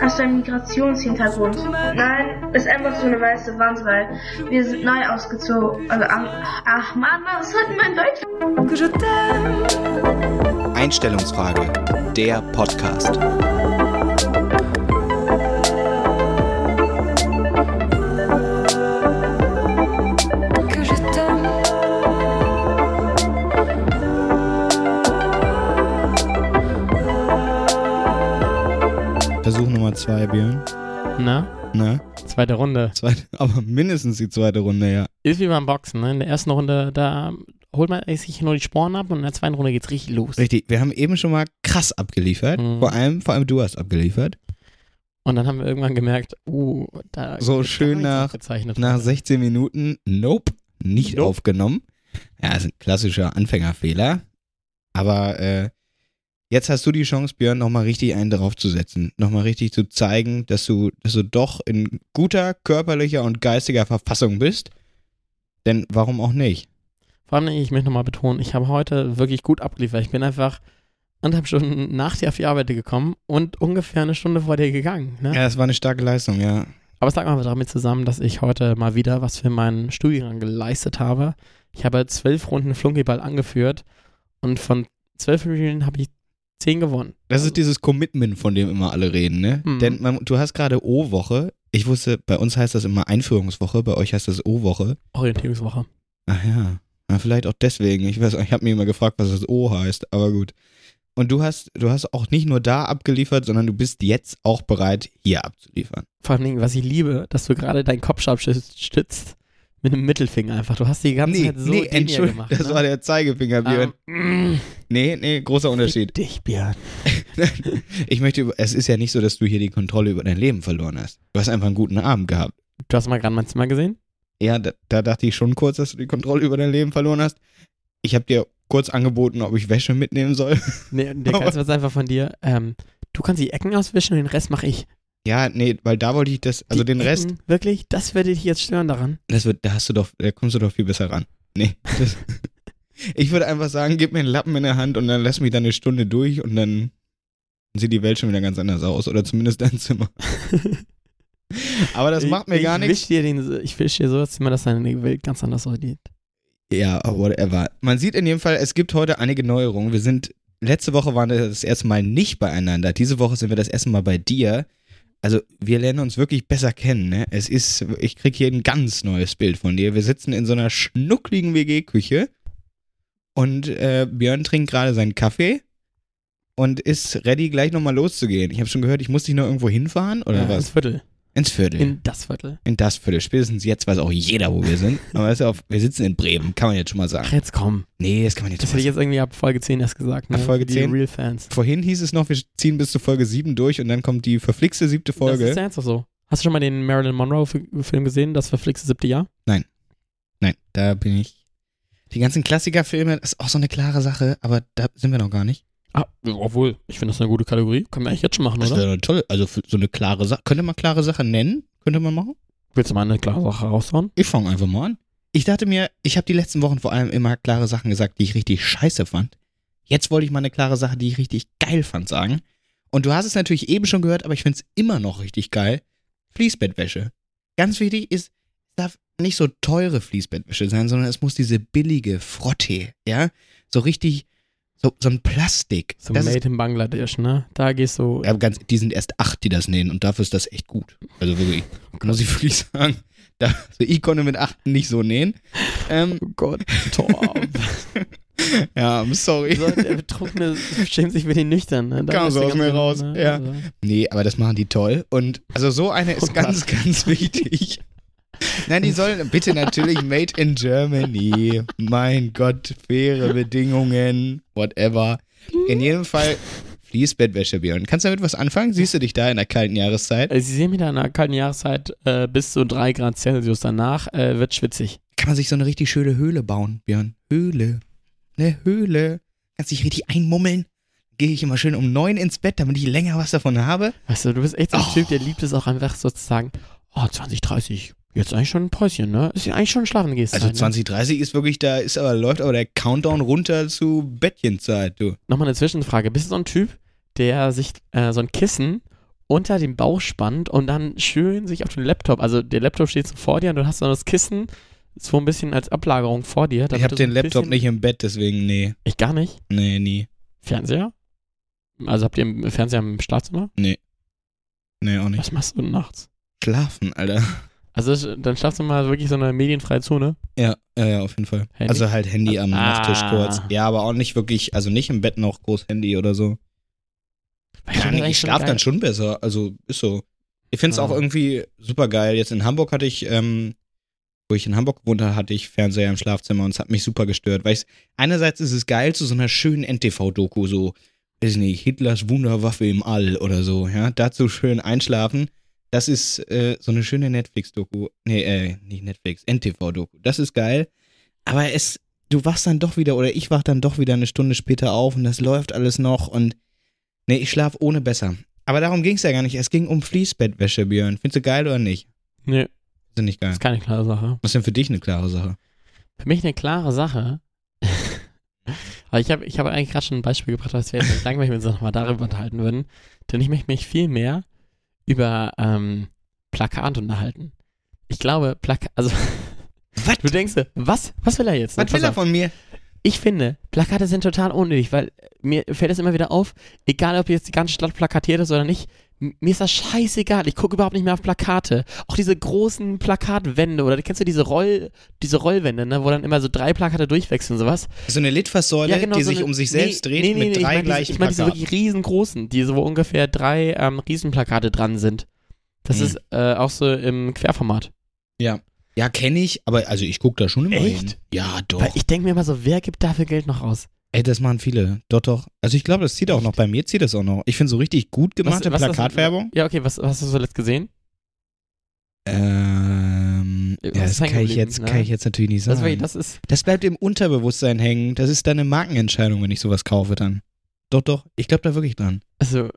Hast du einen Migrationshintergrund? Nein, ist einfach so eine weiße Wand, weil wir sind neu ausgezogen. Also, ach Mann, was hat denn mein Deutsch? Einstellungsfrage, der Podcast. Zwei, Björn. Na? Na? Zweite Runde. Zweite, aber mindestens die zweite Runde, ja. Ist wie beim Boxen, ne? In der ersten Runde, da holt man sich nur die Sporen ab und in der zweiten Runde geht's richtig los. Richtig, wir haben eben schon mal krass abgeliefert. Mhm. Vor allem, vor allem du hast abgeliefert. Und dann haben wir irgendwann gemerkt, uh, da So schön nach- Nach heute. 16 Minuten, nope, nicht Nope. aufgenommen. Ja, ist ein klassischer Anfängerfehler. Aber äh, jetzt hast du die Chance, Björn, nochmal richtig einen draufzusetzen. Nochmal richtig zu zeigen, dass du, dass du doch in guter körperlicher und geistiger Verfassung bist. Denn warum auch nicht? Vor allem, ich möchte nochmal betonen, ich habe heute wirklich gut abgeliefert. Ich bin einfach anderthalb Stunden nach dir auf die Arbeit gekommen und ungefähr eine Stunde vor dir gegangen. Ne? Ja, das war eine starke Leistung, ja. Aber es lag mal damit zusammen, dass ich heute mal wieder was für meinen Studiengang geleistet habe. Ich habe zwölf Runden Flunkyball angeführt und von zwölf Spielen habe ich zehn gewonnen. Das ist dieses Commitment, von dem immer alle reden, ne? Mhm. Denn man, du hast gerade O-Woche. Ich wusste, bei uns heißt das immer Einführungswoche, bei euch heißt das O-Woche. Orientierungswoche. Ach ja. Na, vielleicht auch deswegen. Ich weiß, ich habe mir immer gefragt, was das O heißt, aber gut. Und du hast, du hast auch nicht nur da abgeliefert, sondern du bist jetzt auch bereit, hier abzuliefern. Vor allem, was ich liebe, dass du gerade deinen Kopf stützt mit einem Mittelfinger einfach. Du hast die ganze Zeit so hier Entschuldigung, gemacht. das ne? war der Zeigefinger, Björn. Ähm, mm, nee, nee, großer Unterschied. Dich, Björn. ich möchte, es ist ja nicht so, dass du hier die Kontrolle über dein Leben verloren hast. Du hast einfach einen guten Abend gehabt. Du hast mal gerade mein Zimmer gesehen? Ja, da, da dachte ich schon kurz, dass du die Kontrolle über dein Leben verloren hast. Ich habe dir kurz angeboten, ob ich Wäsche mitnehmen soll. Nee, der kannst was einfach von dir. Ähm, du kannst die Ecken auswischen und den Rest mache ich. Ja, nee, weil da wollte ich das, also die den Rest, Ecken, wirklich, das würde dich jetzt stören daran. das wird, da hast du doch, da kommst du doch viel besser ran. Nee. Das, ich würde einfach sagen, gib mir einen Lappen in der Hand und dann lass mich da eine Stunde durch und dann sieht die Welt schon wieder ganz anders aus. Oder zumindest dein Zimmer. Aber das macht mir ich, gar ich nichts. Ich wisch dir so das Zimmer, dass deine Welt ganz anders aussieht. Ja, whatever. Man sieht in jedem Fall, es gibt heute einige Neuerungen. Wir sind, letzte Woche waren wir das erste Mal nicht beieinander. Diese Woche sind wir das erste Mal bei dir. Also, wir lernen uns wirklich besser kennen, ne? Es ist, ich krieg hier ein ganz neues Bild von dir. Wir sitzen in so einer schnuckligen WG-Küche und äh, Björn trinkt gerade seinen Kaffee und ist ready, gleich nochmal loszugehen. Ich habe schon gehört, ich muss dich noch irgendwo hinfahren oder ja, was? Ins Viertel. Ins Viertel. In das Viertel. In das Viertel. Spätestens jetzt weiß auch jeder, wo wir sind. Aber ist auf, wir sitzen in Bremen, kann man jetzt schon mal sagen. Ach, jetzt komm. Nee, das kann man jetzt Das hätte ich jetzt irgendwie ab Folge 10 erst gesagt. Ne? Ab Folge Für 10? Die Real-Fans. Vorhin hieß es noch, wir ziehen bis zu Folge 7 durch und dann kommt die verflixte siebte Das Folge. ist ja jetzt auch so. Hast du schon mal den Marilyn Monroe-Film gesehen, das verflixte siebte Jahr? Nein, da bin ich. Die ganzen Klassikerfilme, das ist auch so eine klare Sache, aber da sind wir noch gar nicht. Ah, obwohl, ich finde das eine gute Kategorie. Können wir eigentlich jetzt schon machen, Das oder? wäre toll. Also für so eine klare Sache. Könnte man klare Sache nennen? Könnte man machen? Willst du mal eine klare Sache raushauen? Ich fange einfach mal an. Ich dachte mir, ich habe die letzten Wochen vor allem immer klare Sachen gesagt, die ich richtig scheiße fand. Jetzt wollte ich mal eine klare Sache, die ich richtig geil fand, sagen. Und du hast es natürlich eben schon gehört, aber ich finde es immer noch richtig geil. Fließbettwäsche. Ganz wichtig ist, es darf nicht so teure Fließbettwäsche sein, sondern es muss diese billige Frottee, ja? So richtig, so, so ein Plastik. So Das Made ist, in Bangladesch, ne? Da gehst du. ja, ganz, die sind erst acht, die das nähen und dafür ist das echt gut. Also wirklich, muss ich wirklich sagen. Da, also ich konnte mit acht nicht so nähen. Ähm, Oh Gott, Torb. ja, I'm sorry. so, der Betrunkene schämt sich für den Nüchtern, ne? Da Kam so aus mir raus, ne? ja. Also, Nee, aber das machen die toll. Und also so eine ist Oh ganz, ganz wichtig. Nein, die sollen bitte natürlich Made in Germany. Mein Gott, faire Bedingungen, whatever. In jedem Fall Fließbettwäsche, Björn. Kannst du damit was anfangen? Siehst du dich da in der kalten Jahreszeit? Also Sie sehen mich da in einer kalten Jahreszeit äh, bis zu 3 Grad Celsius danach, äh, wird schwitzig. Kann man sich so eine richtig schöne Höhle bauen, Björn. Höhle. Eine Höhle. Kannst dich richtig einmummeln. Gehe ich immer schön um neun ins Bett, damit ich länger was davon habe. Weißt du, du bist echt so ein Oh. Typ, der liebt es auch einfach so zu sagen, oh, 20, 30, jetzt eigentlich schon ein Päuschen, ne? Ist ja eigentlich schon schlafen gehst. Also ne? 2030 ist wirklich, da ist aber, läuft aber der Countdown runter zu Bettchenzeit, du. Nochmal eine Zwischenfrage. Bist du so ein Typ, der sich äh, so ein Kissen unter dem Bauch spannt und dann schön sich auf den Laptop, also der Laptop steht so vor dir und du hast dann das Kissen so ein bisschen als Ablagerung vor dir. Ich habe so den ein Laptop nicht im Bett, deswegen nee. Ich gar nicht. Nee, nie. Fernseher? Also habt ihr im Fernseher im Schlafzimmer? Nee, auch nicht. Was machst du nachts? Schlafen, Alter. Also ist dein Schlafzimmer wirklich so eine medienfreie Zone? Ja, ja, ja, auf jeden Fall. Handy? Also halt Handy am Ah. Nachttisch kurz. Ja, aber auch nicht wirklich, also nicht im Bett noch groß Handy oder so. Das eigentlich ich schlafe dann schon besser. Also ist so. Ich finde es Ah. auch irgendwie super geil. Jetzt in Hamburg hatte ich, ähm, wo ich in Hamburg gewohnt habe, hatte ich Fernseher im Schlafzimmer und es hat mich super gestört. Weil einerseits ist es geil zu so einer schönen NTV-Doku, so, weiß nicht, Hitlers Wunderwaffe im All oder so, ja. Dazu schön einschlafen. Das ist äh, so eine schöne Netflix-Doku. Nee, äh, nicht Netflix, NTV-Doku. Das ist geil. Aber es, du wachst dann doch wieder, oder ich wach dann doch wieder eine Stunde später auf und das läuft alles noch und nee, ich schlaf ohne besser. Aber darum ging es ja gar nicht. Es ging um Fließbettwäsche, Björn. Findest du geil oder nicht? Nee, Ist nicht geil. ist keine klare Sache. Was ist denn für dich eine klare Sache? Für mich eine klare Sache. Aber ich habe ich hab eigentlich gerade schon ein Beispiel gebracht, was wir jetzt nicht lang, wenn wir uns nochmal darüber unterhalten würden. Denn ich möchte mich viel mehr über ähm, Plakat unterhalten. Ich glaube, Plakat, also Was? du denkst, was, was will er jetzt? Was will er von mir? Ich finde, Plakate sind total unnötig, weil mir fällt es immer wieder auf, egal ob jetzt die ganze Stadt plakatiert ist oder nicht, mir ist das scheißegal. Ich gucke überhaupt nicht mehr auf Plakate. Auch diese großen Plakatwände oder kennst du diese Roll, diese Rollwände, ne, wo dann immer so drei Plakate durchwechseln, sowas? So eine Litfaßsäule, die genau, so sich eine- um sich nee, selbst dreht nee, nee, mit nee, drei ich mein gleichen diese, Ich meine diese Plakaten. wirklich riesengroßen, die so wo ungefähr drei ähm, Riesenplakate dran sind. Das Hm. ist äh, auch so im Querformat. Ja. Ja, kenne ich, aber also ich gucke da schon immer Echt? hin. Ja, doch. Weil ich denke mir immer so, wer gibt dafür Geld noch aus? Ey, das machen viele. Doch, doch. Also ich glaube, das zieht auch noch. Bei mir zieht das auch noch. Ich finde so richtig gut gemachte was- was- Plakatwerbung. Ja, okay, was, was hast du zuletzt gesehen? Ähm, ja, das kann ich, jetzt, ne? kann ich jetzt natürlich nicht Das, sagen. war- das ist, Das bleibt im Unterbewusstsein hängen. Das ist dann eine Markenentscheidung, wenn ich sowas kaufe dann. Doch, doch. Ich glaube da wirklich dran. also,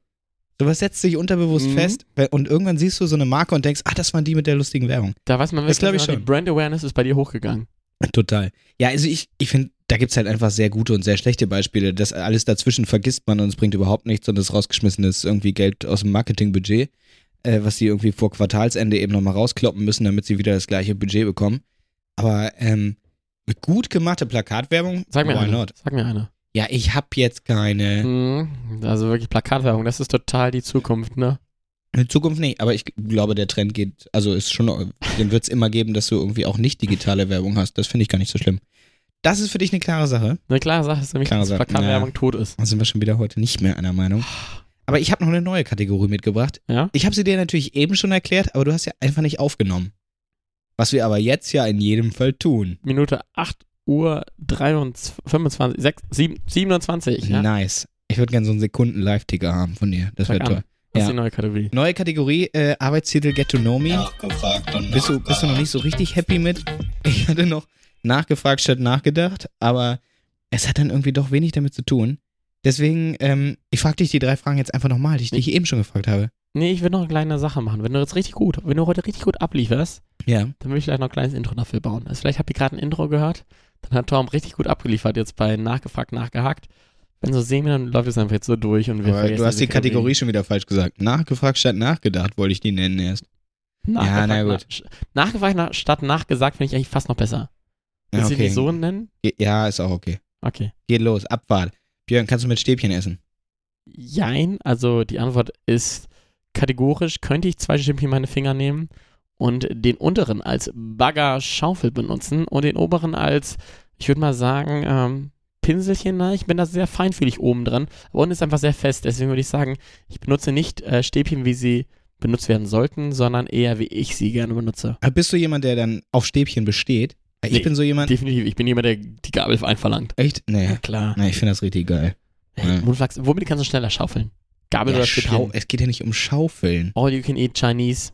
Sowas setzt sich unterbewusst Mhm. fest und irgendwann siehst du so eine Marke und denkst, ah, das waren die mit der lustigen Werbung. da weiß man Das wirklich, ich noch, schon. die Brand Awareness ist bei dir hochgegangen. Total. Ja, also ich, ich finde, da gibt es halt einfach sehr gute und sehr schlechte Beispiele. Das alles dazwischen vergisst man und es bringt überhaupt nichts und das rausgeschmissen ist irgendwie Geld aus dem Marketingbudget, äh, was die irgendwie vor Quartalsende eben nochmal rauskloppen müssen, damit sie wieder das gleiche Budget bekommen. Aber ähm, gut gemachte Plakatwerbung, Sag mir why eine. not? Sag mir eine. Ja, ich hab jetzt keine. Mhm. Also wirklich Plakatwerbung, das ist total die Zukunft, ne? In Zukunft nicht, aber ich glaube, der Trend geht, also ist schon, den wird es immer geben, dass du irgendwie auch nicht digitale Werbung hast. Das finde ich gar nicht so schlimm. Das ist für dich eine klare Sache. Eine klare Sache ist nämlich, Klare dass Plakatwerbung tot ist. Da sind wir schon wieder heute nicht mehr einer Meinung. Aber ich habe noch eine neue Kategorie mitgebracht. Ja? Ich habe sie dir natürlich eben schon erklärt, aber du hast ja einfach nicht aufgenommen. Was wir aber jetzt ja in jedem Fall tun. Minute 8 Uhr 23, 25, 6, 7, 27. Ja? Nice. Ich würde gerne so einen Sekunden-Live-Ticker haben von dir. Das wäre toll. Das Ja. ist die neue Kategorie. Neue Kategorie, äh, Arbeitstitel Get to Know Me. Bist du, bist du noch nicht so richtig happy mit? Ich hatte noch nachgefragt statt nachgedacht, aber es hat dann irgendwie doch wenig damit zu tun. Deswegen, ähm, ich frage dich die drei Fragen jetzt einfach nochmal, die ich dich eben schon gefragt habe. Nee, ich will noch eine kleine Sache machen. Wenn du jetzt richtig gut, wenn du heute richtig gut ablieferst, Ja. dann will ich vielleicht noch ein kleines Intro dafür bauen. Also vielleicht habt ihr gerade ein Intro gehört, dann hat Tom richtig gut abgeliefert jetzt bei Nachgefragt, Nachgehakt. Wenn so sehen wir, dann läuft es einfach jetzt so durch und wir Aber du hast die Kategorie schon wieder falsch gesagt. Nachgefragt statt nachgedacht wollte ich die nennen erst. Nachgefragt, Ja, na gut. Nach, nachgefragt nach, statt nachgesagt finde ich eigentlich fast noch besser. Ja, Willst du okay. die so nennen? Ja, ist auch okay. Okay. Geht los, Abfahrt. Björn, kannst du mit Stäbchen essen? Jein, also die Antwort ist kategorisch, könnte ich zwei Stäbchen in meine Finger nehmen und den unteren als Baggerschaufel benutzen und den oberen als, ich würde mal sagen, ähm, Pinselchen. Na, ich bin da sehr feinfühlig oben dran. Aber unten ist einfach sehr fest. Deswegen würde ich sagen, ich benutze nicht äh, Stäbchen, wie sie benutzt werden sollten, sondern eher, wie ich sie gerne benutze. Aber bist du jemand, der dann auf Stäbchen besteht? Ich Nee. bin so jemand. Definitiv, ich bin jemand, der die Gabel einverlangt. Echt? Nee. klar. Nee, ich finde das richtig geil. Hey, Ja. Mundwachs, womit kannst du schneller schaufeln? Gabel Ja, oder Schau es geht ja nicht um Schaufeln. All you can eat Chinese.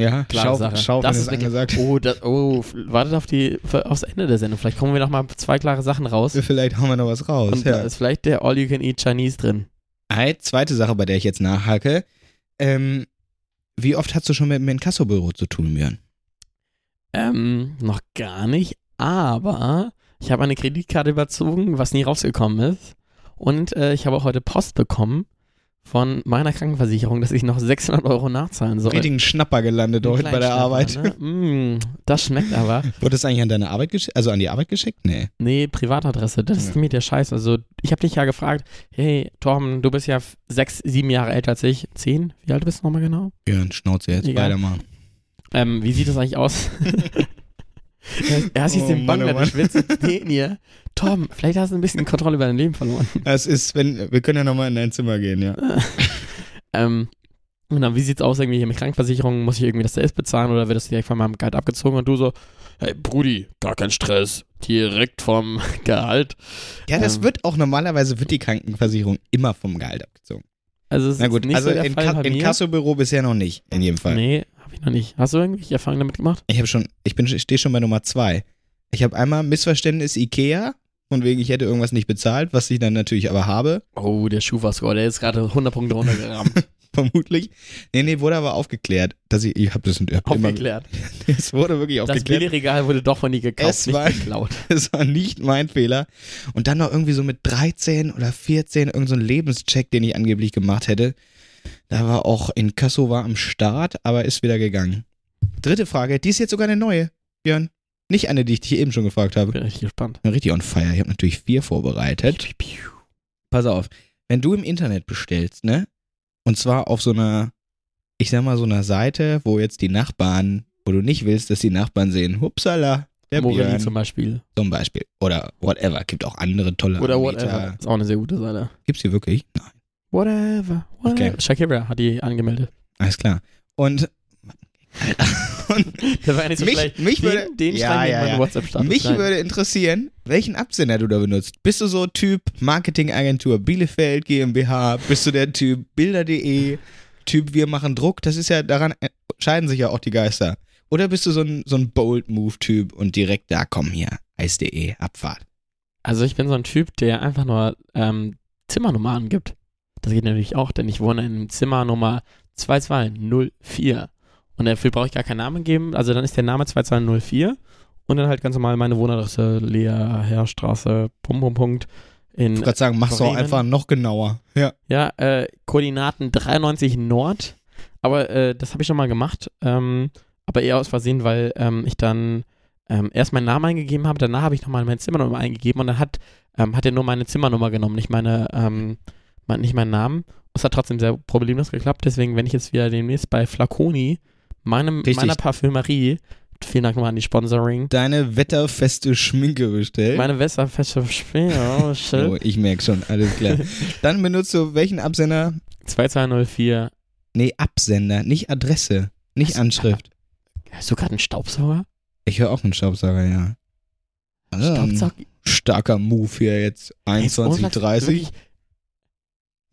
Ja, Klare Schau. Schaufeln Das ist, angesagt. Oh, das, oh, wartet auf die, aufs Ende der Sendung. Vielleicht kommen wir noch mal zwei klare Sachen raus. Vielleicht hauen wir noch was raus. Und da Ja. ist vielleicht der All You Can Eat Chinese drin. Eine zweite Sache, bei der ich jetzt nachhake. Ähm, wie oft hast du schon mit dem Inkassobüro zu tun, Björn? Ähm, noch gar nicht, aber ich habe eine Kreditkarte überzogen, was nie rausgekommen ist. Und äh, ich habe auch heute Post bekommen von meiner Krankenversicherung, dass ich noch 600 Euro nachzahlen soll. Richtigen Schnapper gelandet heute bei der Arbeit. Ne? Mm, das schmeckt aber. Wurde das eigentlich an deine Arbeit geschickt? Also an die Arbeit geschickt? Nee. Nee, Privatadresse, das ist Ja. nämlich der Scheiß. Also, ich habe dich ja gefragt, hey, Torben, du bist ja sechs, sieben Jahre älter als ich. Zehn? Wie alt bist du nochmal genau? Björn, Schnauze jetzt, Egal. weitermachen. Ähm, wie sieht das eigentlich aus? er hast jetzt Oh oh Bangladesch Witz den hier. Tom, vielleicht hast du ein bisschen Kontrolle über dein Leben verloren. Es ist, wenn, wir können ja nochmal in dein Zimmer gehen, ja. Ähm, und dann, wie sieht's aus irgendwie hier mit Krankenversicherung? Muss ich irgendwie das selbst bezahlen oder wird das direkt von meinem Gehalt abgezogen? Und du so, hey Brudi, gar kein Stress, direkt vom Gehalt. Ja, das Ähm. wird auch normalerweise wird die Krankenversicherung immer vom Gehalt abgezogen. Also es Na ist gut, nicht also so der in, Fall Ka in. Kassobüro bisher noch nicht, in jedem Fall. Nee, habe ich noch nicht. Hast du irgendwelche Erfahrungen damit gemacht? Ich habe schon, ich bin, stehe schon bei Nummer zwei. Ich habe einmal Missverständnis Ikea, von wegen ich hätte irgendwas nicht bezahlt, was ich dann natürlich aber habe, Oh, der Schufa-Score, der ist gerade 100 Punkte runtergerammt. vermutlich. Nee, nee, wurde aber aufgeklärt, dass ich, ich habe das hab immer, Aufgeklärt. es wurde wirklich Das aufgeklärt. Billigregal wurde doch von dir gekauft, Es nicht war- geklaut. Es war nicht mein Fehler. Und dann noch irgendwie so mit 13 oder 14 irgend so Lebenscheck, den ich angeblich gemacht hätte. Da war auch in Kasso war am Start, aber ist wieder gegangen. Dritte Frage, die ist jetzt sogar eine neue, Björn. Nicht eine, die ich dich eben schon gefragt habe. Bin richtig gespannt. bin richtig on fire. Ich habe natürlich vier vorbereitet. Pass auf, wenn du im Internet bestellst, ne? Und zwar auf so einer, ich sag mal, so einer Seite, wo jetzt die Nachbarn, wo du nicht willst, dass die Nachbarn sehen, hupsala, der Morelli Björn zum Beispiel. zum Beispiel. Oder whatever. Gibt auch andere tolle Oder Anbieter. whatever. Ist auch eine sehr gute Seite. Gibt's die wirklich? Nein. Whatever. whatever. Okay. Shakira hat die angemeldet. Alles klar. Und, Der war ja nicht so mich, schlecht. mich Den, würde, den ja, ja, ja. WhatsApp-Status. Mich rein. würde interessieren, welchen Absender du da benutzt. Bist du so Typ Marketingagentur Bielefeld GmbH? Bist du der Typ Bilder.de? Typ Wir machen Druck? Das ist ja, daran scheiden sich ja auch die Geister. Oder bist du so ein, so ein Bold-Move-Typ und direkt da, komm hier, Eis.de, Abfahrt. Also ich bin so ein Typ, der einfach nur ähm, Zimmernummer angibt. Das geht natürlich auch, denn ich wohne in Zimmer Nummer 2204. Und dafür brauche ich gar keinen Namen geben. Also dann ist der Name 2204 und dann halt ganz normal meine Wohnadresse, Lea Herrstraße, Pum Pum Punkt. In, Ich wollte gerade sagen, mach's doch Bremen. einfach noch genauer. Ja. ja, äh, Koordinaten 93 Nord. Aber äh, das habe ich schon mal gemacht. Ähm, aber eher aus Versehen, weil ähm, ich dann ähm, erst meinen Namen eingegeben habe, danach habe ich nochmal meine Zimmernummer eingegeben und dann hat, ähm, hat er nur meine Zimmernummer genommen, nicht meine, ähm, mein, nicht meinen Namen. Es hat trotzdem sehr problemlos geklappt, deswegen, wenn ich jetzt wieder demnächst bei Flaconi, meinem, Richtig. meiner Parfümerie, vielen Dank nochmal an die Sponsoring, Deine wetterfeste Schminke bestellt. meine Wässerfeste Spiel, oh oh, shit, ich merke schon, alles klar. Dann benutzt du welchen Absender? 2204. Nee, Absender, nicht Adresse, nicht Was? Anschrift. Hast du gerade einen Staubsauger? Ich höre auch einen Staubsauger, ja. Also, Staubsauger? starker Move hier jetzt. Ey, jetzt 21, ohne 30. wirklich,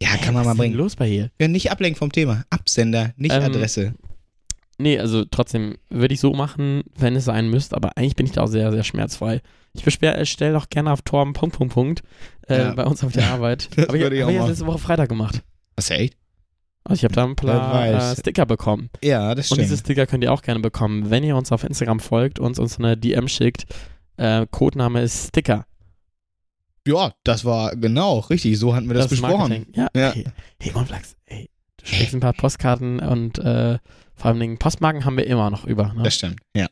Ja, kann man was mal ist denn bringen. los bei hier? Ja, nicht ablenken vom Thema. Absender, nicht Ähm, Adresse. Nee, also trotzdem würde ich so machen, wenn es sein müsste, aber eigentlich bin ich da auch sehr, sehr schmerzfrei. Ich bestelle auch gerne auf Torben Punkt, Punkt, Punkt äh, Ja. bei uns auf der Arbeit. Das aber ich, ich hab auch ich erst machen. letzte Woche Freitag gemacht. Was, echt? Also ich habe da ein paar äh, Sticker bekommen. Ja, das Und stimmt. diese Sticker könnt ihr auch gerne bekommen, wenn ihr uns auf Instagram folgt und uns eine DM schickt. Äh, Codename ist Sticker. Ja, das war genau, richtig. So hatten wir das, ist besprochen. Ja, Ja. Hey, hey Monflax, ey, du schickst ein paar Postkarten und äh, vor allem Dingen Postmarken haben wir immer noch über. Ne? Das stimmt, ja.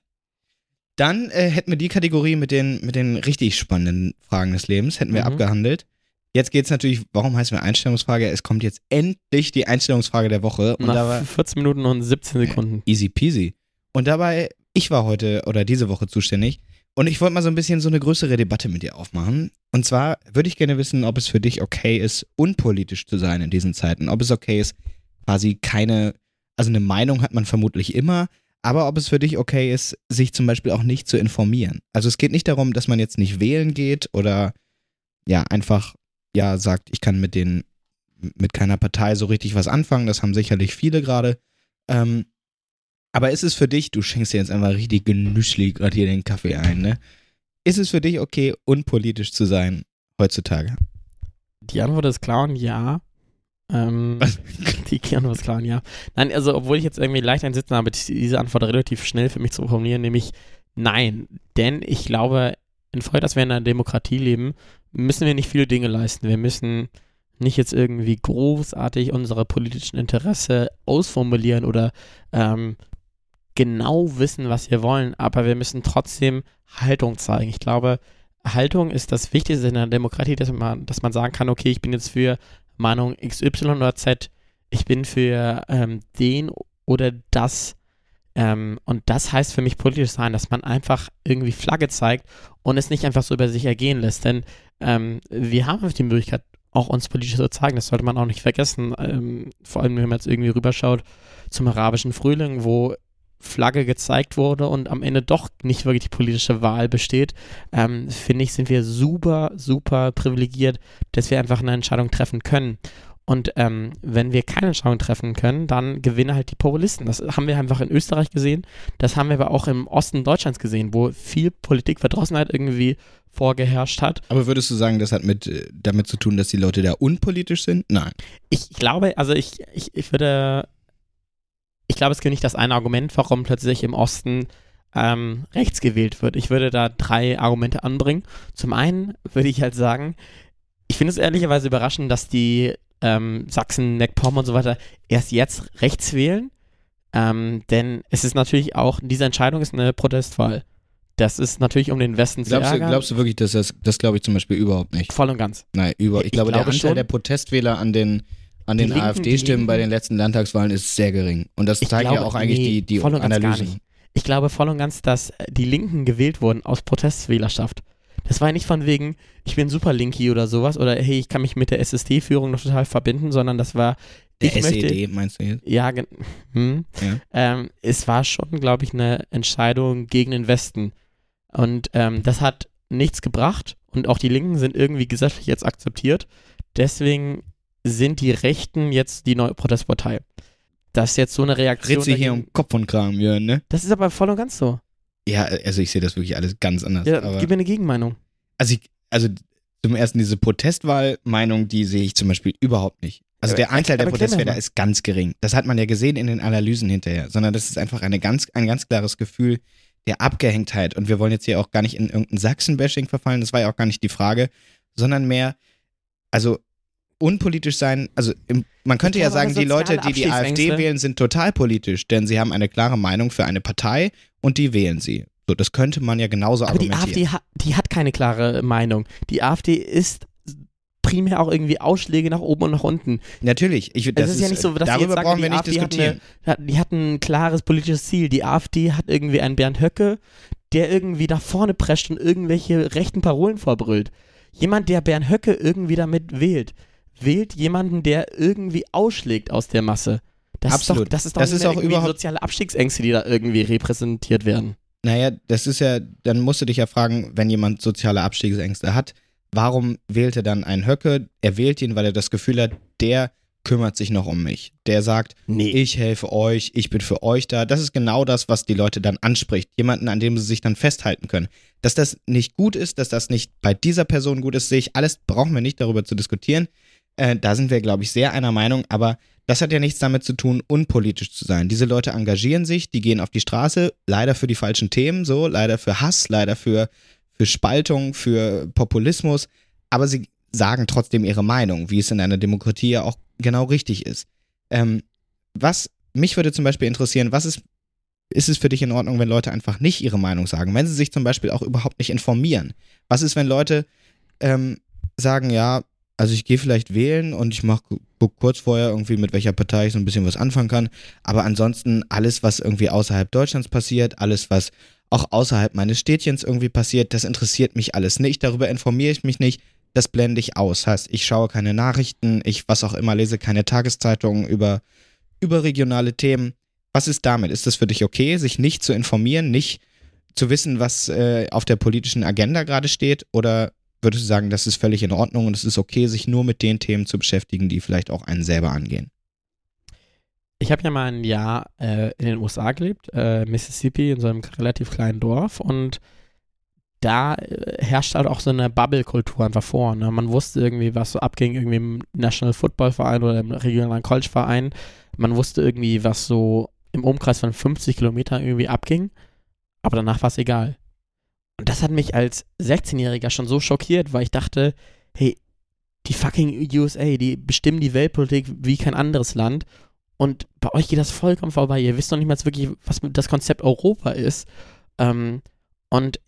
Dann äh, hätten wir die Kategorie mit den, mit den richtig spannenden Fragen des Lebens, hätten wir Mhm. abgehandelt. Jetzt geht's natürlich, warum heißen wir Einstellungsfrage? Es kommt jetzt endlich die Einstellungsfrage der Woche. Und Nach war 14 Minuten und 17 Sekunden. easy peasy. Und dabei, ich war heute oder diese Woche zuständig. Und ich wollte mal so ein bisschen so eine größere Debatte mit dir aufmachen. Und zwar würde ich gerne wissen, ob es für dich okay ist, unpolitisch zu sein in diesen Zeiten. Ob es okay ist, quasi keine, also eine Meinung hat man vermutlich immer, aber ob es für dich okay ist, sich zum Beispiel auch nicht zu informieren. Also es geht nicht darum, dass man jetzt nicht wählen geht oder ja, einfach, ja, sagt, ich kann mit den, mit keiner Partei so richtig was anfangen. Das haben sicherlich viele gerade. Ähm, aber ist es für dich, du schenkst dir jetzt einfach richtig genüsslich gerade hier den Kaffee ein, ne? Ist es für dich okay, unpolitisch zu sein heutzutage? Die Antwort ist klar und ja. Ähm, die Antwort ist klar und ja. Nein, also obwohl ich jetzt irgendwie leicht einsitzen habe, ist diese Antwort relativ schnell für mich zu formulieren, nämlich nein. Denn ich glaube, infolge, dass wir in einer Demokratie leben, müssen wir nicht viele Dinge leisten. Wir müssen nicht jetzt irgendwie großartig unsere politischen Interesse ausformulieren oder ähm, genau wissen, was wir wollen, aber wir müssen trotzdem Haltung zeigen. Ich glaube, Haltung ist das Wichtigste in der Demokratie, dass man, dass man sagen kann, okay, ich bin jetzt für Meinung XY oder Z, ich bin für ähm, den oder das. Ähm, und das heißt für mich politisch sein, dass man einfach irgendwie Flagge zeigt und es nicht einfach so über sich ergehen lässt. Denn ähm, wir haben die Möglichkeit, auch uns politisch zu zeigen. Das sollte man auch nicht vergessen. Ähm, vor allem, wenn man jetzt irgendwie rüberschaut zum arabischen Frühling, wo Flagge gezeigt wurde und am Ende doch nicht wirklich die politische Wahl besteht, ähm, finde ich, sind wir super, super privilegiert, dass wir einfach eine Entscheidung treffen können. Und ähm, wenn wir keine Entscheidung treffen können, dann gewinnen halt die Populisten. Das haben wir einfach in Österreich gesehen. Das haben wir aber auch im Osten Deutschlands gesehen, wo viel Politikverdrossenheit irgendwie vorgeherrscht hat. Aber würdest du sagen, das hat mit, äh, damit zu tun, dass die Leute da unpolitisch sind? Nein. Ich glaube, also ich, ich, ich würde ich glaube, es gibt nicht das eine Argument, warum plötzlich im Osten ähm, rechts gewählt wird. Ich würde da drei Argumente anbringen. Zum einen würde ich halt sagen, ich finde es ehrlicherweise überraschend, dass die ähm, Sachsen, MacPom und so weiter erst jetzt rechts wählen. Ähm, denn es ist natürlich auch, diese Entscheidung ist eine Protestwahl. Das ist natürlich um den Westen glaubst zu ärgern. Glaubst du wirklich, dass das, das glaube ich zum Beispiel überhaupt nicht? Voll und ganz. Nein, über, ich, Ich glaube, der glaube Anteil schon. der Protestwähler an den, an den AfD-Stimmen bei den letzten Landtagswahlen ist sehr gering. Und das zeigt ja glaube, auch eigentlich nee, die, die voll und Analysen. Ich glaube voll und ganz, dass äh, die Linken gewählt wurden aus Protestwählerschaft. Das war ja nicht von wegen, ich bin super Linky oder sowas oder hey, ich kann mich mit der SSD-Führung noch total verbinden, sondern das war, Der ich möchte, SED, meinst du jetzt? ja, hm. Ja. Ähm, es war schon, glaube ich, eine Entscheidung gegen den Westen. Und ähm, das hat nichts gebracht und auch die Linken sind irgendwie gesetzlich jetzt akzeptiert. Deswegen sind die Rechten jetzt die neue Protestpartei. Das ist jetzt so eine Reaktion. Sich hier um Kopf und Kram, Jörn, ne? Das ist aber voll und ganz so. Ja, also ich sehe das wirklich alles ganz anders. Ja, gib mir eine Gegenmeinung. also, ich, also zum ersten diese Protestwahlmeinung, die sehe ich zum Beispiel überhaupt nicht. Also der Anteil der Protestwähler ist ganz gering. Das hat man ja gesehen in den Analysen hinterher, sondern das ist einfach eine ganz, ein ganz klares Gefühl der Abgehängtheit. Und wir wollen jetzt hier auch gar nicht in irgendein Sachsen-Bashing verfallen, das war ja auch gar nicht die Frage, sondern mehr, also unpolitisch sein, also im, man könnte ja sagen, die aber Leute, die die AfD wählen, sind total politisch, denn sie haben eine klare Meinung für eine Partei und die wählen sie. So, das könnte man ja genauso Aber die argumentieren. AfD hat, die hat keine klare Meinung. Die AfD ist primär auch irgendwie Ausschläge nach oben und nach unten. Natürlich, ich, das es ist ja nicht so, dass darüber sagen, brauchen die wir nicht AfD hat diskutieren. Eine, die hat ein klares politisches Ziel. Die AfD hat irgendwie einen Bernd Höcke, der irgendwie nach vorne prescht und irgendwelche rechten Parolen vorbrüllt. Jemand, der Bernd Höcke irgendwie damit wählt, wählt jemanden, der irgendwie ausschlägt aus der Masse. Das Absolut. Ist doch, das ist doch Das ist auch überhaupt- soziale Abstiegsängste, die da irgendwie repräsentiert werden. Naja, das ist ja, dann musst du dich ja fragen, wenn jemand soziale Abstiegsängste hat, warum wählt er dann einen Höcke? Er wählt ihn, weil er das Gefühl hat, der kümmert sich noch um mich. Der sagt, Nee. ich helfe euch, ich bin für euch da. Das ist genau das, was die Leute dann anspricht. Jemanden, an dem sie sich dann festhalten können. Dass das nicht gut ist, dass das nicht bei dieser Person gut ist, sehe ich alles, brauchen wir nicht darüber zu diskutieren. Äh, da sind wir, glaube ich, sehr einer Meinung, aber das hat ja nichts damit zu tun, unpolitisch zu sein. Diese Leute engagieren sich, die gehen auf die Straße, leider für die falschen Themen, so, leider für Hass, leider für, für Spaltung, für Populismus, aber sie sagen trotzdem ihre Meinung, wie es in einer Demokratie ja auch genau richtig ist. Ähm, was mich würde zum Beispiel interessieren, was ist, ist es für dich in Ordnung, wenn Leute einfach nicht ihre Meinung sagen? Wenn sie sich zum Beispiel auch überhaupt nicht informieren? Was ist, wenn Leute ähm, sagen, ja, also ich gehe vielleicht wählen und ich mach guck kurz vorher irgendwie, mit welcher Partei ich so ein bisschen was anfangen kann, aber ansonsten alles, was irgendwie außerhalb Deutschlands passiert, alles, was auch außerhalb meines Städtchens irgendwie passiert, das interessiert mich alles nicht, darüber informiere ich mich nicht, das blende ich aus. Heißt, ich schaue keine Nachrichten, ich was auch immer lese, keine Tageszeitungen über, über regionale Themen. Was ist damit? Ist das für dich okay, sich nicht zu informieren, nicht zu wissen, was äh, auf der politischen Agenda gerade steht? Oder würdest du sagen, das ist völlig in Ordnung und es ist okay, sich nur mit den Themen zu beschäftigen, die vielleicht auch einen selber angehen? Ich habe ja mal ein Jahr äh, in den USA gelebt, äh, Mississippi, in so einem relativ kleinen Dorf und da äh, herrscht halt auch so eine Bubble-Kultur einfach vor. Ne? Man wusste irgendwie, was so abging, irgendwie im National Football Verein oder im regionalen College-Verein. Man wusste irgendwie, was so im Umkreis von 50 Kilometern irgendwie abging, aber danach war es egal. Und das hat mich als 16-Jähriger schon so schockiert, weil ich dachte, hey, die fucking USA, die bestimmen die Weltpolitik wie kein anderes Land. Und bei euch geht das vollkommen vorbei. Ihr wisst noch nicht mal wirklich, was das Konzept Europa ist. Ähm, und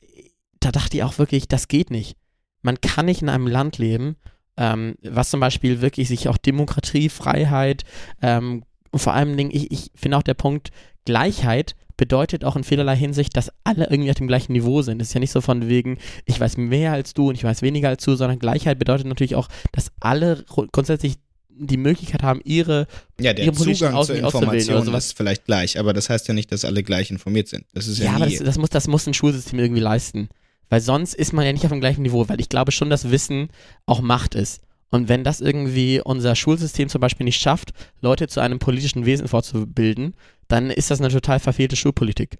da dachte ich auch wirklich, das geht nicht. Man kann nicht in einem Land leben, ähm, was zum Beispiel wirklich sich auch Demokratie, Freiheit ähm, und vor allem, ich, ich finde auch der Punkt Gleichheit bedeutet auch in vielerlei Hinsicht, dass alle irgendwie auf dem gleichen Niveau sind. Es ist ja nicht so von wegen, ich weiß mehr als du und ich weiß weniger als du, sondern Gleichheit bedeutet natürlich auch, dass alle grundsätzlich die Möglichkeit haben, ihre, ja, der Zugang zur Information ist vielleicht gleich, aber das heißt ja nicht, dass alle gleich informiert sind. Das ist ja, ja aber das, das, muss, das muss ein Schulsystem irgendwie leisten. Weil sonst ist man ja nicht auf dem gleichen Niveau, weil ich glaube schon, dass Wissen auch Macht ist. Und wenn das irgendwie unser Schulsystem zum Beispiel nicht schafft, Leute zu einem politischen Wesen vorzubilden, dann ist das eine total verfehlte Schulpolitik.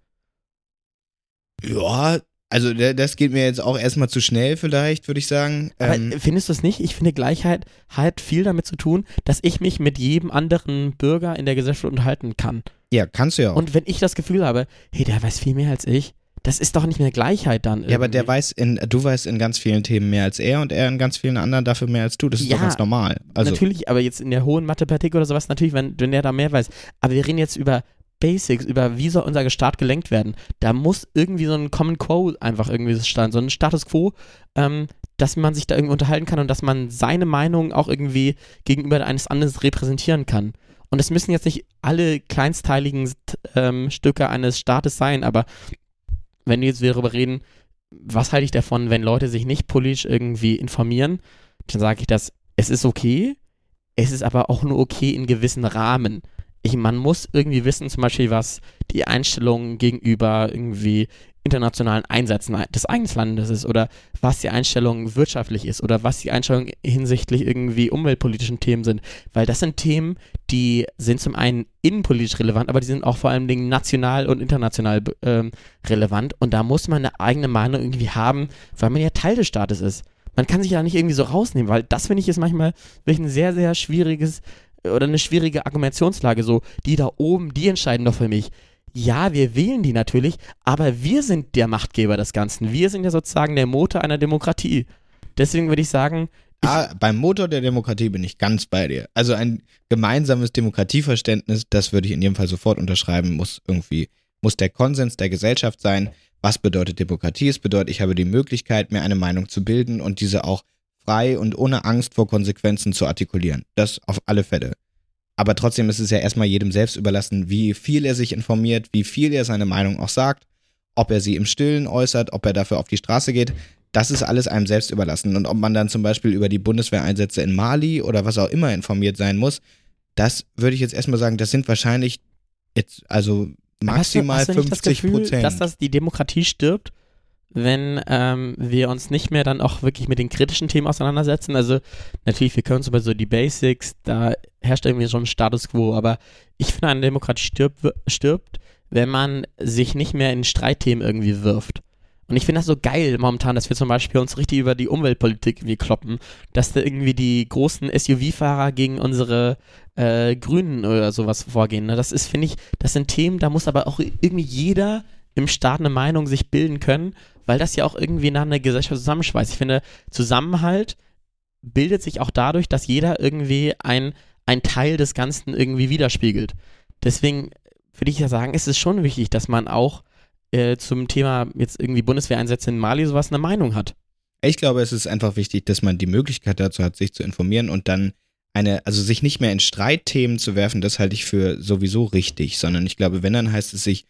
Ja, also das geht mir jetzt auch erstmal zu schnell vielleicht, würde ich sagen. Aber ähm, findest du es nicht? Ich finde Gleichheit hat viel damit zu tun, dass ich mich mit jedem anderen Bürger in der Gesellschaft unterhalten kann. Ja, kannst du ja auch. Und wenn ich das Gefühl habe, hey, der weiß viel mehr als ich, das ist doch nicht mehr Gleichheit dann. Irgendwie. Ja, aber der weiß in, du weißt in ganz vielen Themen mehr als er und er in ganz vielen anderen dafür mehr als du. Das ist ja, doch ganz normal. Also, natürlich, aber jetzt in der hohen Mathematik oder sowas, natürlich, wenn, wenn der da mehr weiß. Aber wir reden jetzt über Basics, über wie soll unser Staat gelenkt werden. Da muss irgendwie so ein Common Quo einfach irgendwie sein, so ein Status Quo, ähm, dass man sich da irgendwie unterhalten kann und dass man seine Meinung auch irgendwie gegenüber eines anderen repräsentieren kann. Und es müssen jetzt nicht alle kleinsteiligen ähm, Stücke eines Staates sein, aber wenn wir jetzt darüber reden, was halte ich davon, wenn Leute sich nicht politisch irgendwie informieren, dann sage ich das, es ist okay, es ist aber auch nur okay in gewissen Rahmen. Ich, man muss irgendwie wissen, zum Beispiel, was die Einstellung gegenüber irgendwie internationalen Einsätzen des eigenen Landes ist oder was die Einstellung wirtschaftlich ist oder was die Einstellung hinsichtlich irgendwie umweltpolitischen Themen sind. Weil das sind Themen, die sind zum einen innenpolitisch relevant, aber die sind auch vor allem Dingen national und international ähm, relevant und da muss man eine eigene Meinung irgendwie haben, weil man ja Teil des Staates ist. Man kann sich da nicht irgendwie so rausnehmen, weil das finde ich ist manchmal wirklich ein sehr, sehr schwieriges oder eine schwierige Argumentationslage. So, die da oben, die entscheiden doch für mich ja, wir wählen die natürlich, aber wir sind der Machtgeber des Ganzen. Wir sind ja sozusagen der Motor einer Demokratie. Deswegen würde ich sagen. Ich ah, beim Motor der Demokratie bin ich ganz bei dir. Also ein gemeinsames Demokratieverständnis, das würde ich in jedem Fall sofort unterschreiben, muss irgendwie, muss der Konsens der Gesellschaft sein. Was bedeutet Demokratie? Es bedeutet, ich habe die Möglichkeit, mir eine Meinung zu bilden und diese auch frei und ohne Angst vor Konsequenzen zu artikulieren. Das auf alle Fälle. Aber trotzdem ist es ja erstmal jedem selbst überlassen, wie viel er sich informiert, wie viel er seine Meinung auch sagt, ob er sie im Stillen äußert, ob er dafür auf die Straße geht. Das ist alles einem selbst überlassen. Und ob man dann zum Beispiel über die Bundeswehreinsätze in Mali oder was auch immer informiert sein muss, das würde ich jetzt erstmal sagen, das sind wahrscheinlich jetzt, also maximal hast du, hast du 50 Prozent. Dass das die Demokratie stirbt? Wenn ähm, wir uns nicht mehr dann auch wirklich mit den kritischen Themen auseinandersetzen. Also natürlich, wir können uns über so die Basics, da herrscht irgendwie schon ein Status quo, aber ich finde, eine Demokratie stirbt, stirbt, wenn man sich nicht mehr in Streitthemen irgendwie wirft. Und ich finde das so geil momentan, dass wir zum Beispiel uns richtig über die Umweltpolitik irgendwie kloppen, dass da irgendwie die großen SUV-Fahrer gegen unsere äh, Grünen oder sowas vorgehen. Ne? Das ist, finde ich, das sind Themen, da muss aber auch irgendwie jeder im Staat eine Meinung sich bilden können weil das ja auch irgendwie nach einer Gesellschaft zusammenschweißt. Ich finde, Zusammenhalt bildet sich auch dadurch, dass jeder irgendwie ein, ein Teil des Ganzen irgendwie widerspiegelt. Deswegen würde ich ja sagen, ist es schon wichtig, dass man auch äh, zum Thema jetzt irgendwie Bundeswehreinsätze in Mali sowas eine Meinung hat. Ich glaube, es ist einfach wichtig, dass man die Möglichkeit dazu hat, sich zu informieren und dann eine, also sich nicht mehr in Streitthemen zu werfen, das halte ich für sowieso richtig, sondern ich glaube, wenn, dann heißt es sich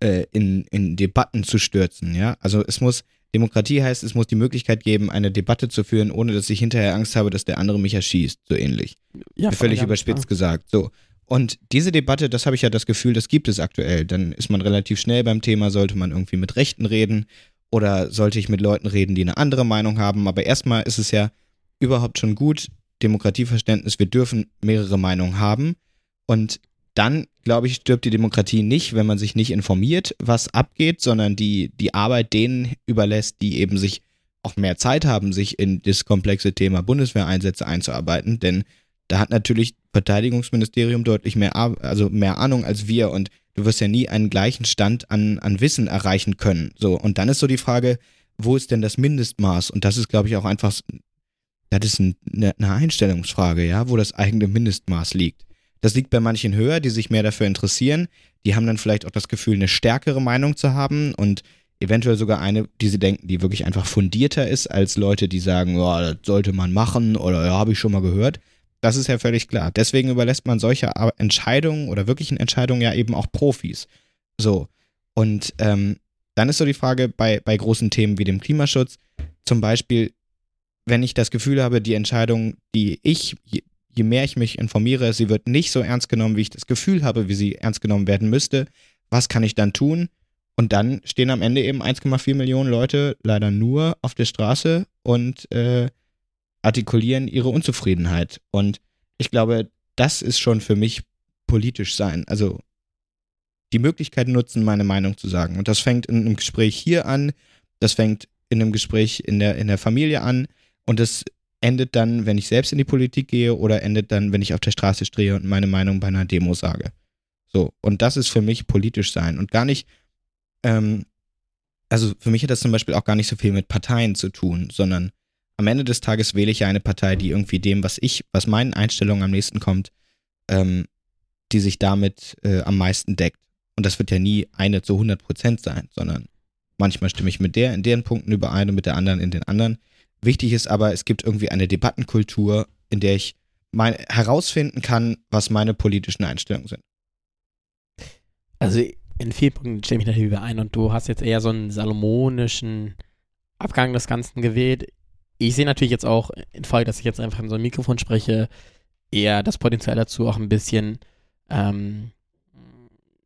äh, in, in Debatten zu stürzen, ja. Also es muss, Demokratie heißt, es muss die Möglichkeit geben, eine Debatte zu führen, ohne dass ich hinterher Angst habe, dass der andere mich erschießt, so ähnlich. Ja, Völlig überspitzt klar. gesagt. So. Und diese Debatte, das habe ich ja das Gefühl, das gibt es aktuell. Dann ist man relativ schnell beim Thema, sollte man irgendwie mit Rechten reden oder sollte ich mit Leuten reden, die eine andere Meinung haben. Aber erstmal ist es ja überhaupt schon gut, Demokratieverständnis, wir dürfen mehrere Meinungen haben. Und dann, glaube ich, stirbt die Demokratie nicht, wenn man sich nicht informiert, was abgeht, sondern die, die Arbeit denen überlässt, die eben sich auch mehr Zeit haben, sich in das komplexe Thema Bundeswehreinsätze einzuarbeiten. Denn da hat natürlich Verteidigungsministerium deutlich mehr, also mehr Ahnung als wir und du wirst ja nie einen gleichen Stand an, an Wissen erreichen können. So, und dann ist so die Frage, wo ist denn das Mindestmaß? Und das ist, glaube ich, auch einfach das ist ein, eine, eine Einstellungsfrage, ja, wo das eigene Mindestmaß liegt. Das liegt bei manchen höher, die sich mehr dafür interessieren. Die haben dann vielleicht auch das Gefühl, eine stärkere Meinung zu haben und eventuell sogar eine, die sie denken, die wirklich einfach fundierter ist als Leute, die sagen, ja, das sollte man machen oder ja, habe ich schon mal gehört. Das ist ja völlig klar. Deswegen überlässt man solche Entscheidungen oder wirklichen Entscheidungen ja eben auch Profis. So. Und ähm, dann ist so die Frage bei, bei großen Themen wie dem Klimaschutz, zum Beispiel, wenn ich das Gefühl habe, die Entscheidung, die ich, je, mehr ich mich informiere, sie wird nicht so ernst genommen, wie ich das Gefühl habe, wie sie ernst genommen werden müsste, was kann ich dann tun? Und dann stehen am Ende eben 1,4 Millionen Leute leider nur auf der Straße und äh, artikulieren ihre Unzufriedenheit. Und ich glaube, das ist schon für mich politisch sein. Also die Möglichkeit nutzen, meine Meinung zu sagen. Und das fängt in einem Gespräch hier an, das fängt in einem Gespräch in der, in der Familie an und das endet dann, wenn ich selbst in die Politik gehe oder endet dann, wenn ich auf der Straße stehe und meine Meinung bei einer Demo sage. So, und das ist für mich politisch sein und gar nicht, ähm, also für mich hat das zum Beispiel auch gar nicht so viel mit Parteien zu tun, sondern am Ende des Tages wähle ich ja eine Partei, die irgendwie dem, was ich, was meinen Einstellungen am nächsten kommt, ähm, die sich damit äh, am meisten deckt. Und das wird ja nie eine zu 100 Prozent sein, sondern manchmal stimme ich mit der in deren Punkten überein und mit der anderen in den anderen. Wichtig ist aber, es gibt irgendwie eine Debattenkultur, in der ich mein, herausfinden kann, was meine politischen Einstellungen sind. Also in vielen Punkten stimme ich natürlich überein und du hast jetzt eher so einen salomonischen Abgang des Ganzen gewählt ich sehe natürlich jetzt auch, in Folge, dass ich jetzt einfach in so ein Mikrofon spreche, eher das Potenzial dazu auch ein bisschen, ähm,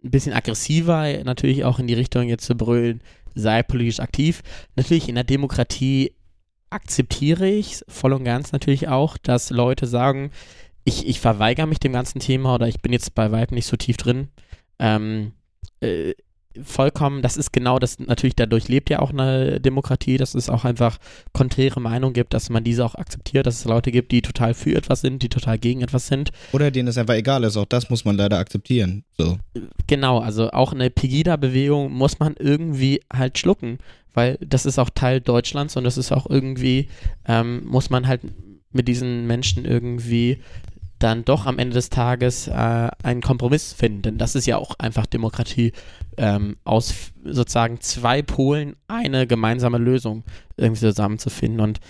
ein bisschen aggressiver natürlich auch in die Richtung jetzt zu brüllen, sei politisch aktiv. Natürlich in der Demokratie akzeptiere ich voll und ganz natürlich auch, dass Leute sagen, ich, ich verweigere mich dem ganzen Thema oder ich bin jetzt bei weitem nicht so tief drin. Ähm, äh, vollkommen, das ist genau das, natürlich dadurch lebt ja auch eine Demokratie, dass es auch einfach konträre Meinungen gibt, dass man diese auch akzeptiert, dass es Leute gibt, die total für etwas sind, die total gegen etwas sind. Oder denen es einfach egal ist, auch das muss man leider akzeptieren. So. Genau, also auch eine Pegida-Bewegung muss man irgendwie halt schlucken, weil das ist auch Teil Deutschlands und das ist auch irgendwie, ähm, muss man halt mit diesen Menschen irgendwie dann doch am Ende des Tages äh, einen Kompromiss finden. Denn das ist ja auch einfach Demokratie, ähm, aus sozusagen zwei Polen eine gemeinsame Lösung irgendwie zusammenzufinden. Und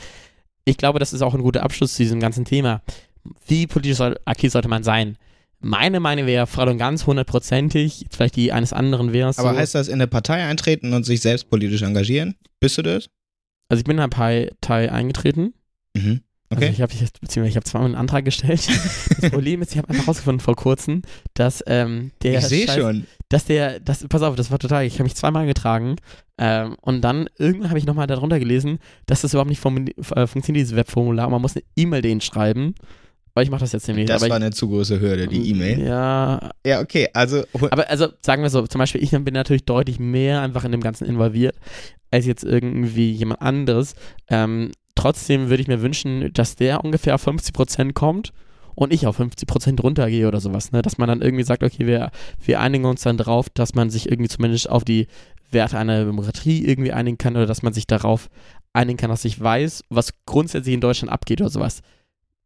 ich glaube, das ist auch ein guter Abschluss zu diesem ganzen Thema. Wie politisch soll, aktiv sollte man sein? Meine Meinung wäre voll und ganz hundertprozentig, vielleicht die eines anderen wäre es Aber so. heißt das in eine Partei eintreten und sich selbst politisch engagieren? Bist du das? Also ich bin in eine Partei eingetreten. Mhm. Also okay. Also ich habe beziehungsweise ich habe zweimal einen Antrag gestellt. Das Problem ist, ich habe einfach rausgefunden vor kurzem, dass ähm, der Ich sehe schon. Dass der, das, pass auf, das war total, ich habe mich zweimal eingetragen ähm, und dann irgendwann habe ich nochmal darunter gelesen, dass das überhaupt nicht äh, funktioniert, dieses Webformular. Man muss eine E-Mail denen schreiben. Aber ich mache das jetzt nämlich. Das aber war eine zu große Hürde, die E-Mail. Ja. Ja, okay, also. Aber also sagen wir so, zum Beispiel, ich bin natürlich deutlich mehr einfach in dem Ganzen involviert, als jetzt irgendwie jemand anderes. Ähm, trotzdem würde ich mir wünschen, dass der ungefähr auf 50% kommt und ich auf 50% runtergehe oder sowas. Ne? Dass man dann irgendwie sagt, okay, wir, wir einigen uns dann drauf, dass man sich irgendwie zumindest auf die Werte einer Demokratie irgendwie einigen kann oder dass man sich darauf einigen kann, dass ich weiß, was grundsätzlich in Deutschland abgeht oder sowas.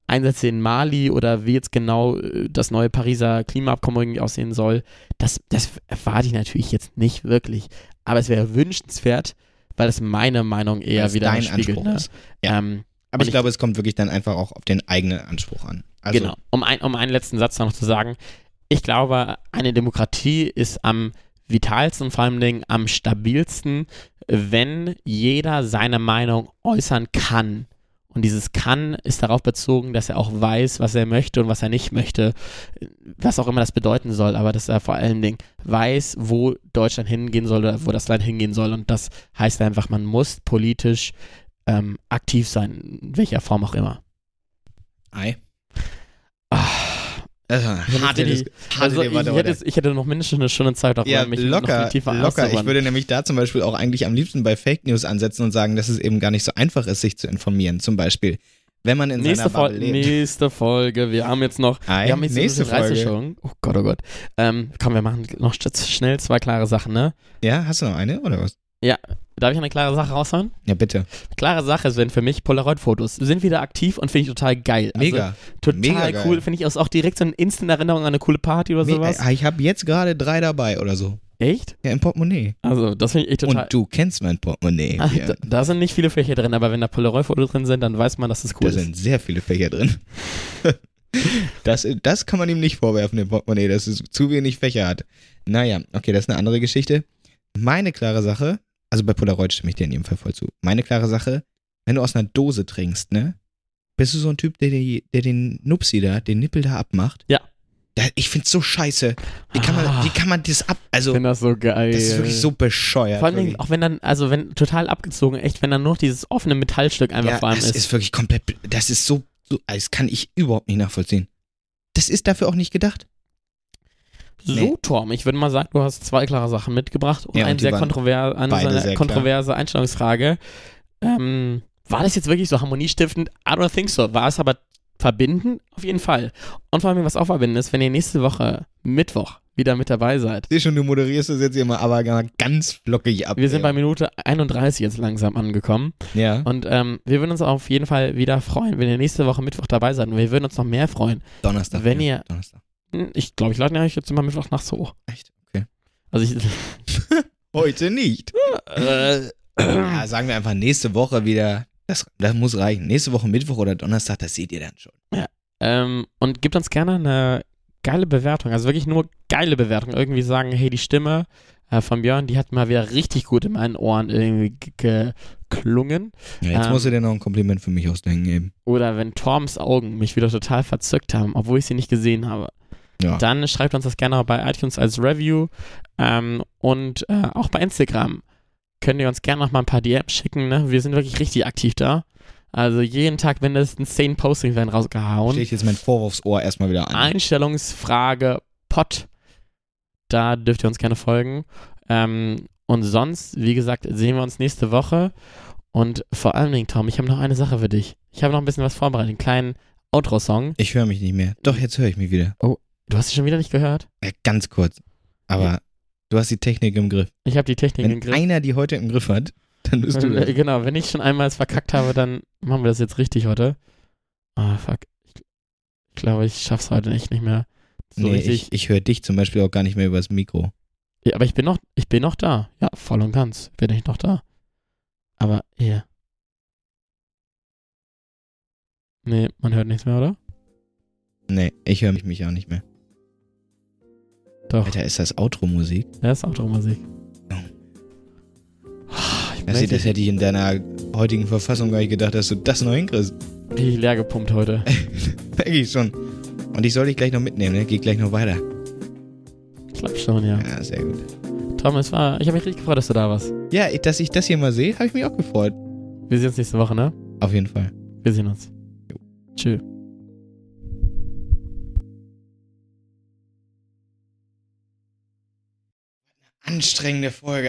Einsätze in Mali oder wie jetzt genau äh, das neue Pariser Klimaabkommen irgendwie aussehen soll, das, das erwarte ich natürlich jetzt nicht wirklich. Aber es wäre wünschenswert, weil es meine Meinung eher wieder dein spiegelt. Ne? Ja. Ähm, aber ich, ich glaube, es kommt wirklich dann einfach auch auf den eigenen Anspruch an. Also genau. Um, ein, um einen letzten Satz noch zu sagen. Ich glaube, eine Demokratie ist am vitalsten und vor allem am stabilsten, wenn jeder seine Meinung äußern kann. Und dieses kann ist darauf bezogen, dass er auch weiß, was er möchte und was er nicht möchte, was auch immer das bedeuten soll, aber dass er vor allen Dingen weiß, wo Deutschland hingehen soll oder wo das Land hingehen soll. Und das heißt einfach, man muss politisch ähm, aktiv sein, in welcher Form auch immer. Ei. Also, harte, die, also ich, hätte, ich, hätte, noch mindestens eine Stunde Zeit, auch ja, mich locker, locker. Ich würde nämlich da zum Beispiel auch eigentlich am liebsten bei Fake News ansetzen und sagen, dass es eben gar nicht so einfach ist, sich zu informieren. Zum Beispiel, wenn man in nächste seiner Bubble lebt. Nächste Folge. Wir haben jetzt noch. Ei, wir haben jetzt nächste Folge. Schon. Oh Gott, oh Gott. Ähm, komm, wir machen noch schnell zwei klare Sachen, ne? Ja, hast du noch eine oder was? Ja, darf ich eine klare Sache raushauen? Ja, bitte. Klare Sache sind für mich Polaroid-Fotos. Sind wieder aktiv und finde ich total geil. Also, Mega. Total Mega cool. Finde ich auch direkt so eine Instant-Erinnerung an eine coole Party oder sowas. Äh, Ich habe jetzt gerade drei dabei oder so. Echt? Ja, im Portemonnaie. Also, das finde ich echt total. Und du kennst mein Portemonnaie. Ah, Ja. da, da sind nicht viele Fächer drin, aber wenn da Polaroid-Fotos drin sind, dann weiß man, dass das cool Da ist. sind sehr viele Fächer drin. Das, das kann man ihm nicht vorwerfen, dem Portemonnaie, dass es zu wenig Fächer hat. Naja, okay, das ist eine andere Geschichte. Meine klare Sache, also bei Polaroid stimme ich dir in jedem Fall voll zu. Meine klare Sache, wenn du aus einer Dose trinkst, ne? Bist du so ein Typ, der, die, der den Nupsi da, den Nippel da abmacht? Ja. Ich find's so scheiße. Wie kann man, Ah. wie kann man das ab, Ich also, finde das so geil. das ist wirklich so bescheuert. Vor allen Dingen, wirklich. auch wenn dann, also wenn total abgezogen, echt, wenn dann nur noch dieses offene Metallstück einfach ja, vor allem das ist. ist wirklich komplett, das ist so, so, das kann ich überhaupt nicht nachvollziehen. Das ist dafür auch nicht gedacht. So, Nee. Torm, ich würde mal sagen, du hast zwei klare Sachen mitgebracht und Ja, und eine sehr, kontrover eine sehr kontroverse Einstellungsfrage. Ähm, war das jetzt wirklich so harmoniestiftend? I don't think so. War es aber verbindend? Auf jeden Fall. Und vor allem, was auch verbindend ist, wenn ihr nächste Woche Mittwoch wieder mit dabei seid. Ich sehe schon, du moderierst das jetzt immer, aber ganz flockig ab. Wir sind bei. Minute 31 jetzt langsam angekommen. Ja, Und ähm, wir würden uns auf jeden Fall wieder freuen, wenn ihr nächste Woche Mittwoch dabei seid. Und wir würden uns noch mehr freuen. Donnerstag. wenn ja, ihr- Donnerstag. Ich glaube, ich lade euch jetzt immer Mittwoch nachts hoch. Echt? Okay. Also ich. Heute nicht. äh, Ja, sagen wir einfach nächste Woche wieder. Das, das muss reichen. Nächste Woche Mittwoch oder Donnerstag, das seht ihr dann schon. Ähm, und gebt uns gerne eine geile Bewertung. Also wirklich nur geile Bewertung. Irgendwie sagen, hey, die Stimme äh, von Björn, die hat mal wieder richtig gut in meinen Ohren irgendwie ge- geklungen. Ja, jetzt Ähm. musst du dir noch ein Kompliment für mich ausdenken eben. Oder wenn Torms Augen mich wieder total verzückt haben, obwohl ich sie nicht gesehen habe. Ja. Dann schreibt uns das gerne auch bei iTunes als Review. Ähm, und äh, auch bei Instagram könnt ihr uns gerne noch mal ein paar DMs schicken. Ne? Wir sind wirklich richtig aktiv da. Also jeden Tag mindestens 10 Postings werden rausgehauen. Stehe ich jetzt mein Vorwurfsohr erstmal wieder an. Einstellungsfrage Pod. Da dürft ihr uns gerne folgen. Ähm, und sonst, wie gesagt, sehen wir uns nächste Woche. Und vor allen Dingen, Tom, ich habe noch eine Sache für dich. Ich habe noch ein bisschen was vorbereitet, einen kleinen Outro-Song. Ich höre mich nicht mehr. Doch, jetzt höre ich mich wieder. Du hast ihn schon wieder nicht gehört? Ja, ganz kurz. Aber du hast die Technik im Griff. Ich habe die Technik Wenn im Griff. einer die heute im Griff hat, dann bist du Äh. Genau, wenn ich schon einmal es verkackt habe, dann machen wir das jetzt richtig heute. Ah, fuck. Ich, glaube, ich schaff's heute echt nicht mehr. So nee, richtig. ich, ich höre dich zum Beispiel auch gar nicht mehr übers Mikro. Ja, aber ich bin noch, ich bin noch da. Ja, voll und ganz bin ich noch da. Aber ja. Nee, man hört nichts mehr, oder? Nee, ich höre mich, mich auch nicht mehr. Doch, Alter, ist das Outro-Musik? das ist Automusik. Ja. Ich Das, das hätte ich in deiner heutigen Verfassung gar nicht gedacht, dass du das noch hinkriegst. ich leer gepumpt heute. Merke ich schon. Und ich soll dich gleich noch mitnehmen, ne? Geh gleich noch weiter. Ich glaube schon, ja. Ja, sehr gut. Tom, es war, ich habe mich richtig gefreut, dass du da warst. Ja, ich- dass ich das hier mal sehe, habe ich mich auch gefreut. Wir sehen uns nächste Woche, ne? Auf jeden Fall. Wir sehen uns. Tschüss. Anstrengende Folge.